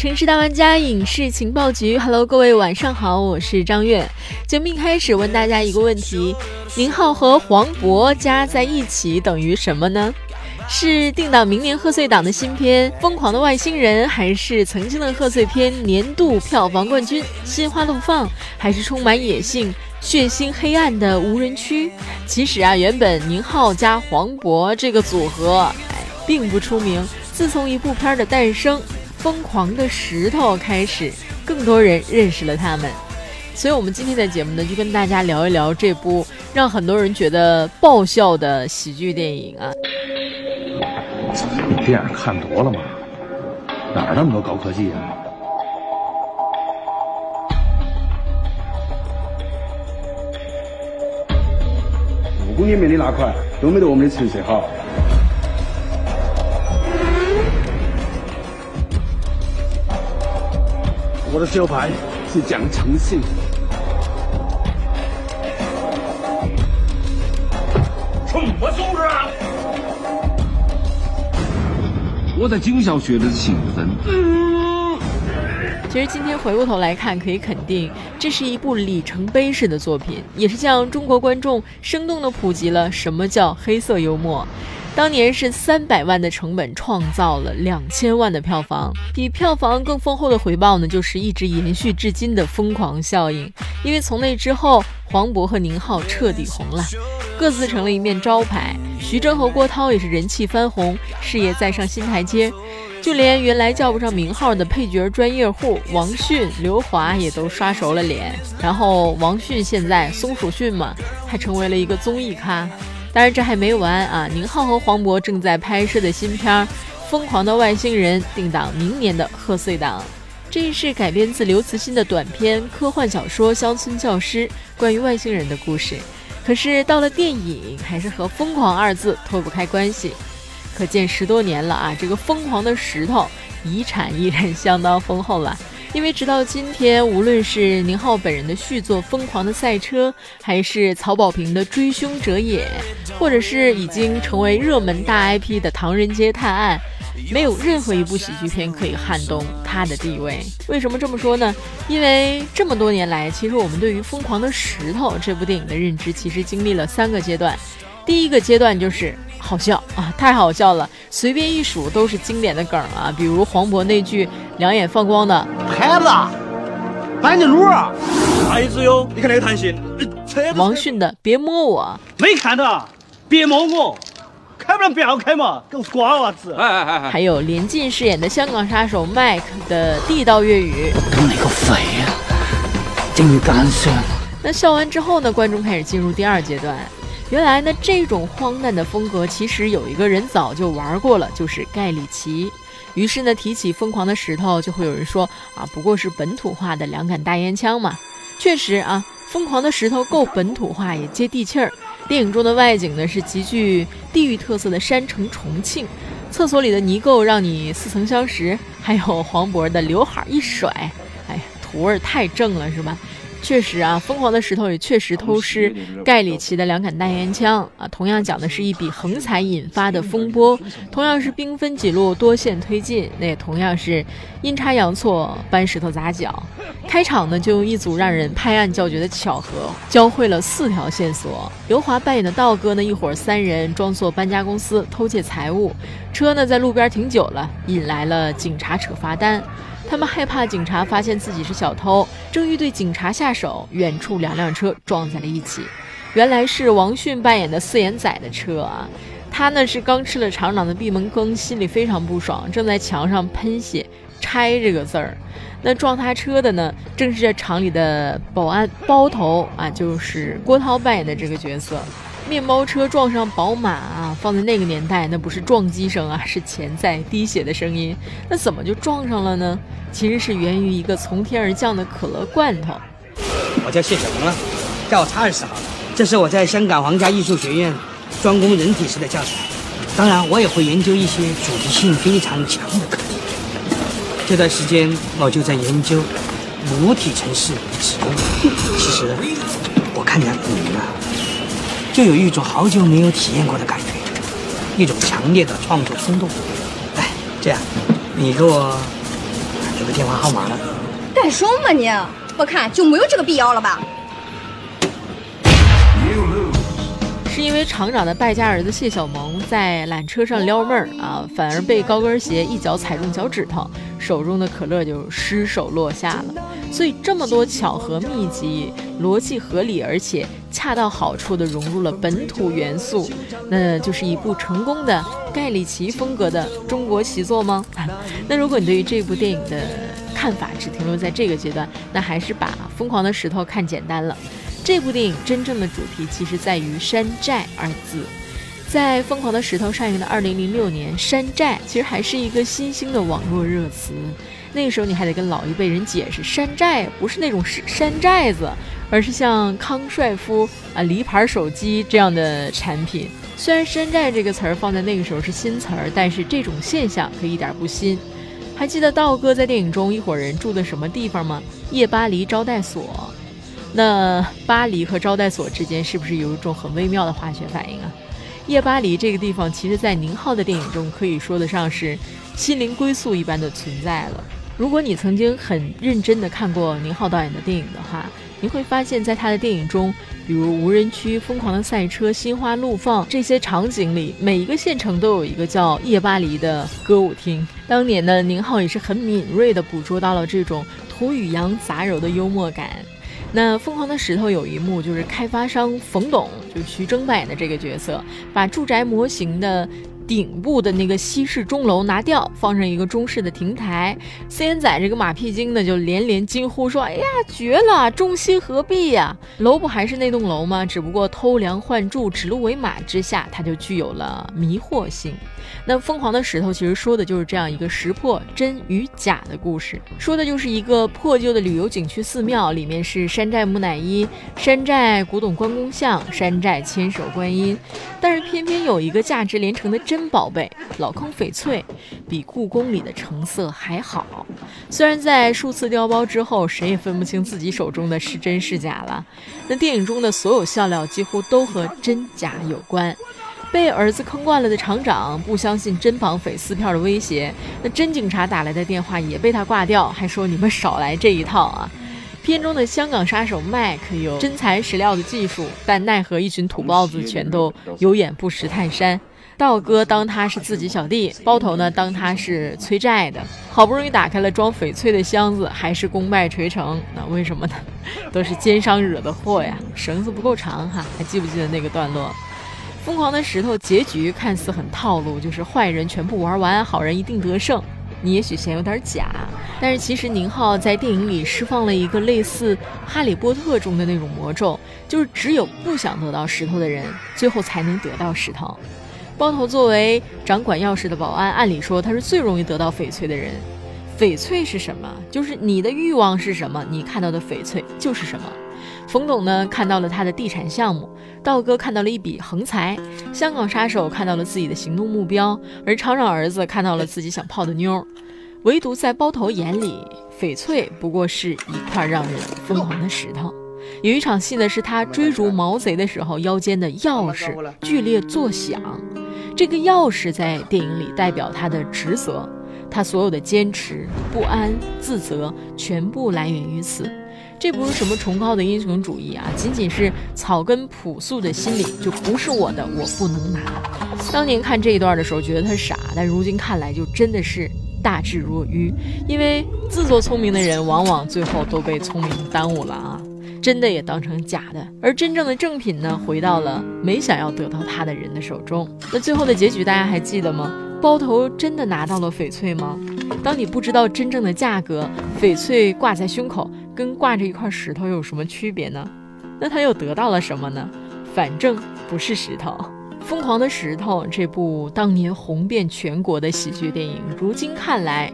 城市大玩家影视情报局，Hello，各位晚上好，我是张悦。节目一开始问大家一个问题：宁浩和黄渤加在一起等于什么呢？是定档明年贺岁档的新片《疯狂的外星人》，还是曾经的贺岁片年度票房冠军《心花怒放》，还是充满野性、血腥、黑暗的《无人区》？其实啊，原本宁浩加黄渤这个组合，并不出名。自从一部片的诞生。疯狂的石头开始，更多人认识了他们，所以，我们今天的节目呢，就跟大家聊一聊这部让很多人觉得爆笑的喜剧电影啊。你电影看多了吗？哪儿那么多高科技啊？五公里面的那块都没得我们的成色好。我的招牌是讲诚信。什么素质啊！我在警校学的是勤奋。其实今天回过头来看，可以肯定，这是一部里程碑式的作品，也是向中国观众生动的普及了什么叫黑色幽默。当年是三百万的成本创造了两千万的票房，比票房更丰厚的回报呢，就是一直延续至今的疯狂效应。因为从那之后，黄渤和宁浩彻底红了，各自成了一面招牌。徐峥和郭涛也是人气翻红，事业再上新台阶。就连原来叫不上名号的配角专业户王迅、刘华也都刷熟了脸。然后王迅现在松鼠迅嘛，还成为了一个综艺咖。当然这还没完啊！宁浩和黄渤正在拍摄的新片《疯狂的外星人》定档明年的贺岁档。这是改编自刘慈欣的短篇科幻小说《乡村教师》，关于外星人的故事。可是到了电影，还是和“疯狂”二字脱不开关系。可见十多年了啊，这个疯狂的石头遗产依然相当丰厚了。因为直到今天，无论是宁浩本人的续作《疯狂的赛车》，还是曹保平的《追凶者也》，或者是已经成为热门大 IP 的《唐人街探案》，没有任何一部喜剧片可以撼动他的地位。为什么这么说呢？因为这么多年来，其实我们对于《疯狂的石头》这部电影的认知，其实经历了三个阶段。第一个阶段就是好笑啊，太好笑了，随便一数都是经典的梗啊，比如黄渤那句两眼放光的孩子，板正路，孩子哟，你看那个弹性，王迅的别摸我，没看到，别摸我，开不了不要开嘛，给我瓜娃子，哎哎哎，还有连晋饰演的香港杀手 Mike 的地道粤语，跟你个肥呀，真干涉。那笑完之后呢，观众开始进入第二阶段。原来呢，这种荒诞的风格其实有一个人早就玩过了，就是盖里奇。于是呢，提起疯狂的石头，就会有人说啊，不过是本土化的两杆大烟枪嘛。确实啊，疯狂的石头够本土化，也接地气儿。电影中的外景呢，是极具地域特色的山城重庆，厕所里的泥垢让你似曾相识。还有黄渤的刘海一甩，哎呀，土味太正了，是吧？确实啊，疯狂的石头也确实偷师盖里奇的两杆大烟枪啊。同样讲的是一笔横财引发的风波，同样是兵分几路多线推进，那也同样是阴差阳错搬石头砸脚。开场呢，就用一组让人拍案叫绝的巧合，教会了四条线索。刘华扮演的道哥呢，一伙三人装作搬家公司偷窃财物，车呢在路边停久了，引来了警察扯罚单。他们害怕警察发现自己是小偷，正欲对警察下手，远处两辆车撞在了一起。原来是王迅扮演的四眼仔的车啊，他呢是刚吃了厂长的闭门羹，心里非常不爽，正在墙上喷写“拆”这个字儿。那撞他车的呢，正是这厂里的保安包头啊，就是郭涛扮演的这个角色。面包车撞上宝马啊，放在那个年代，那不是撞击声啊，是潜在滴血的声音。那怎么就撞上了呢？其实是源于一个从天而降的可乐罐头。我叫谢小鹏了，叫我查尔斯好。这是我在香港皇家艺术学院专攻人体时的教材，当然我也会研究一些主题性非常强的课题。这段时间我就在研究母体城市子宫。其实我看见你了。就有一种好久没有体验过的感觉，一种强烈的创作冲动。哎，这样，你给我留个电话号码呢。干什么你？我看就没有这个必要了吧。是因为厂长的败家儿子谢小萌在缆车上撩妹儿啊，反而被高跟鞋一脚踩中脚趾头，手中的可乐就失手落下了。所以这么多巧合密集、逻辑合理，而且恰到好处地融入了本土元素，那就是一部成功的盖里奇风格的中国习作吗？那如果你对于这部电影的看法只停留在这个阶段，那还是把《疯狂的石头》看简单了。这部电影真正的主题其实在于“山寨”二字。在《疯狂的石头》上映的2006年，“山寨”其实还是一个新兴的网络热词。那个时候你还得跟老一辈人解释，山寨不是那种山山寨子，而是像康帅夫啊、梨牌手机这样的产品。虽然“山寨”这个词儿放在那个时候是新词儿，但是这种现象可一点不新。还记得道哥在电影中一伙人住的什么地方吗？夜巴黎招待所。那巴黎和招待所之间是不是有一种很微妙的化学反应啊？夜巴黎这个地方，其实在宁浩的电影中可以说得上是心灵归宿一般的存在了。如果你曾经很认真地看过宁浩导演的电影的话，你会发现在他的电影中，比如无人区、疯狂的赛车、心花怒放这些场景里，每一个县城都有一个叫夜巴黎的歌舞厅。当年呢，宁浩也是很敏锐地捕捉到了这种土与洋杂糅的幽默感。那《疯狂的石头》有一幕，就是开发商冯董，就徐峥扮演的这个角色，把住宅模型的。顶部的那个西式钟楼拿掉，放上一个中式的亭台。四眼仔这个马屁精呢，就连连惊呼说：“哎呀，绝了！中西合璧呀！楼不还是那栋楼吗？只不过偷梁换柱，指鹿为马之下，它就具有了迷惑性。”那疯狂的石头其实说的就是这样一个识破真与假的故事，说的就是一个破旧的旅游景区寺庙，里面是山寨木乃伊、山寨古董关公像、山寨千手观音，但是偏偏有一个价值连城的真宝贝——老坑翡翠，比故宫里的成色还好。虽然在数次调包之后，谁也分不清自己手中的是真是假了。那电影中的所有笑料几乎都和真假有关。被儿子坑惯了的厂长不相信真绑匪撕票的威胁，那真警察打来的电话也被他挂掉，还说你们少来这一套啊！片中的香港杀手麦克有真材实料的技术，但奈何一群土包子全都有眼不识泰山。道哥当他是自己小弟，包头呢当他是催债的，好不容易打开了装翡翠的箱子，还是功败垂成。那为什么呢？都是奸商惹的祸呀！绳子不够长哈，还记不记得那个段落？疯狂的石头结局看似很套路，就是坏人全部玩完，好人一定得胜。你也许嫌有点假，但是其实宁浩在电影里释放了一个类似《哈利波特》中的那种魔咒，就是只有不想得到石头的人，最后才能得到石头。包头作为掌管钥匙的保安，按理说他是最容易得到翡翠的人。翡翠是什么？就是你的欲望是什么，你看到的翡翠就是什么。冯董呢看到了他的地产项目，道哥看到了一笔横财，香港杀手看到了自己的行动目标，而厂长儿子看到了自己想泡的妞。唯独在包头眼里，翡翠不过是一块让人疯狂的石头。有一场戏呢，是他追逐毛贼的时候，腰间的钥匙剧烈作响。这个钥匙在电影里代表他的职责，他所有的坚持、不安、自责，全部来源于此。这不是什么崇高的英雄主义啊，仅仅是草根朴素的心理，就不是我的，我不能拿。当年看这一段的时候，觉得他傻，但如今看来，就真的是大智若愚。因为自作聪明的人，往往最后都被聪明耽误了啊，真的也当成假的。而真正的正品呢，回到了没想要得到它的人的手中。那最后的结局，大家还记得吗？包头真的拿到了翡翠吗？当你不知道真正的价格，翡翠挂在胸口。跟挂着一块石头有什么区别呢？那他又得到了什么呢？反正不是石头。《疯狂的石头》这部当年红遍全国的喜剧电影，如今看来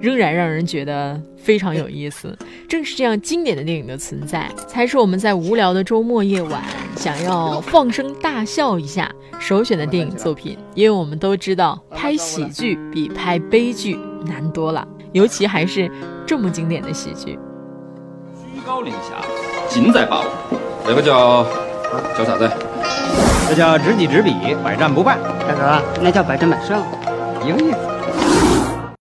仍然让人觉得非常有意思。正是这样经典的电影的存在，才是我们在无聊的周末夜晚想要放声大笑一下首选的电影作品。因为我们都知道，拍喜剧比拍悲剧难多了，尤其还是这么经典的喜剧。居高临下，尽在把握。这个叫叫啥子？这叫知己知彼，百战不败。大哥，那叫百战百胜，一个意思。